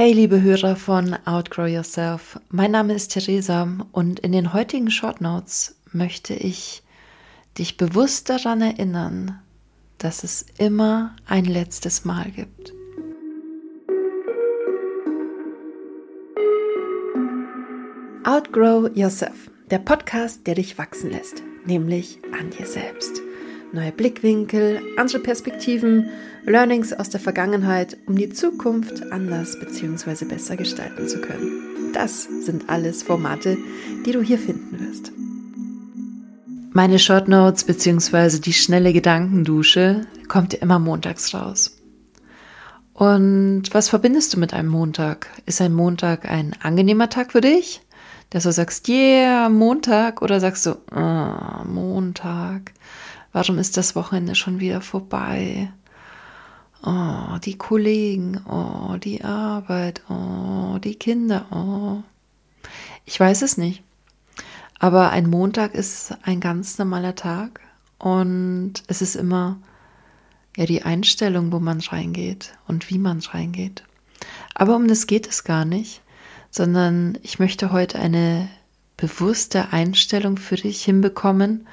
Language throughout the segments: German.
Hey, liebe Hörer von Outgrow Yourself. Mein Name ist Theresa und in den heutigen Short Notes möchte ich dich bewusst daran erinnern, dass es immer ein letztes Mal gibt. Outgrow Yourself, der Podcast, der dich wachsen lässt, nämlich an dir selbst neue Blickwinkel, andere Perspektiven, Learnings aus der Vergangenheit, um die Zukunft anders bzw. besser gestalten zu können. Das sind alles Formate, die du hier finden wirst. Meine Short Notes bzw. die schnelle Gedankendusche kommt immer montags raus. Und was verbindest du mit einem Montag? Ist ein Montag ein angenehmer Tag für dich? Dass du sagst, yeah, Montag, oder sagst du, oh, Montag? Warum ist das Wochenende schon wieder vorbei? Oh, die Kollegen, oh, die Arbeit, oh, die Kinder, oh. Ich weiß es nicht. Aber ein Montag ist ein ganz normaler Tag und es ist immer ja die Einstellung, wo man reingeht und wie man reingeht. Aber um das geht es gar nicht, sondern ich möchte heute eine bewusste Einstellung für dich hinbekommen,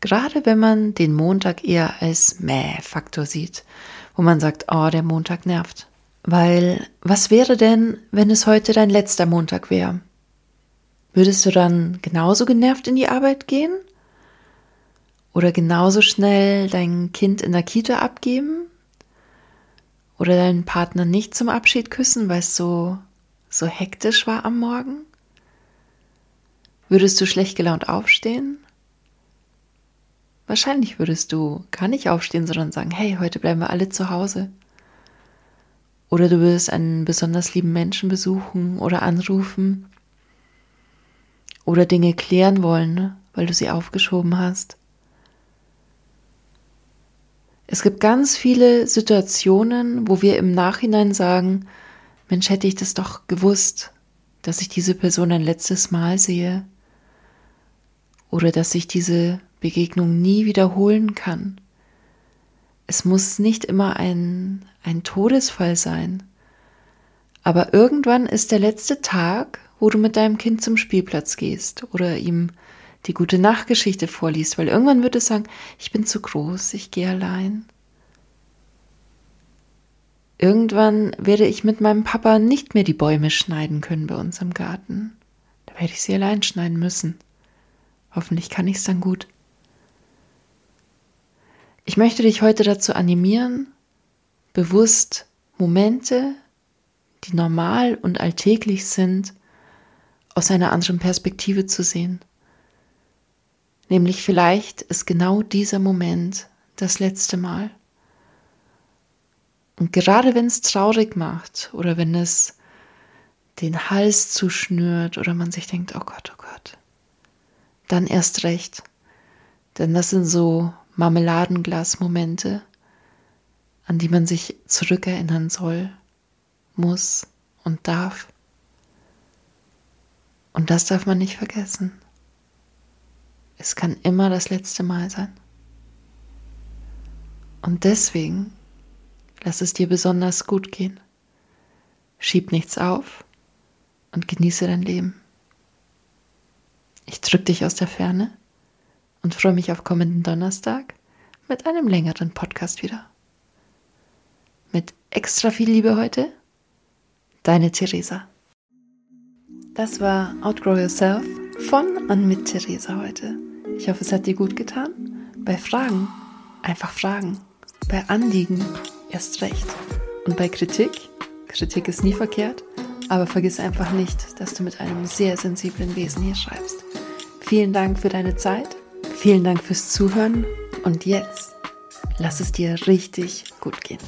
Gerade wenn man den Montag eher als Mäh-Faktor sieht, wo man sagt, oh, der Montag nervt. Weil was wäre denn, wenn es heute dein letzter Montag wäre? Würdest du dann genauso genervt in die Arbeit gehen? Oder genauso schnell dein Kind in der Kita abgeben? Oder deinen Partner nicht zum Abschied küssen, weil es so, so hektisch war am Morgen? Würdest du schlecht gelaunt aufstehen? Wahrscheinlich würdest du gar nicht aufstehen, sondern sagen, hey, heute bleiben wir alle zu Hause. Oder du würdest einen besonders lieben Menschen besuchen oder anrufen. Oder Dinge klären wollen, ne, weil du sie aufgeschoben hast. Es gibt ganz viele Situationen, wo wir im Nachhinein sagen, Mensch, hätte ich das doch gewusst, dass ich diese Person ein letztes Mal sehe. Oder dass ich diese Begegnung nie wiederholen kann. Es muss nicht immer ein, ein Todesfall sein. Aber irgendwann ist der letzte Tag, wo du mit deinem Kind zum Spielplatz gehst oder ihm die gute Nachtgeschichte vorliest, weil irgendwann wird es sagen, ich bin zu groß, ich gehe allein. Irgendwann werde ich mit meinem Papa nicht mehr die Bäume schneiden können bei uns im Garten. Da werde ich sie allein schneiden müssen. Hoffentlich kann ich es dann gut. Ich möchte dich heute dazu animieren, bewusst Momente, die normal und alltäglich sind, aus einer anderen Perspektive zu sehen. Nämlich vielleicht ist genau dieser Moment das letzte Mal. Und gerade wenn es traurig macht oder wenn es den Hals zuschnürt oder man sich denkt, oh Gott, oh Gott, dann erst recht. Denn das sind so Marmeladenglas-Momente, an die man sich zurückerinnern soll, muss und darf. Und das darf man nicht vergessen. Es kann immer das letzte Mal sein. Und deswegen lass es dir besonders gut gehen. Schieb nichts auf und genieße dein Leben. Ich drück dich aus der Ferne und freue mich auf kommenden Donnerstag mit einem längeren Podcast wieder. Mit extra viel Liebe heute, deine Theresa. Das war Outgrow Yourself von und mit Theresa heute. Ich hoffe, es hat dir gut getan. Bei Fragen einfach fragen. Bei Anliegen erst recht. Und bei Kritik, Kritik ist nie verkehrt, aber vergiss einfach nicht, dass du mit einem sehr sensiblen Wesen hier schreibst. Vielen Dank für deine Zeit Vielen Dank fürs Zuhören und jetzt lass es dir richtig gut gehen.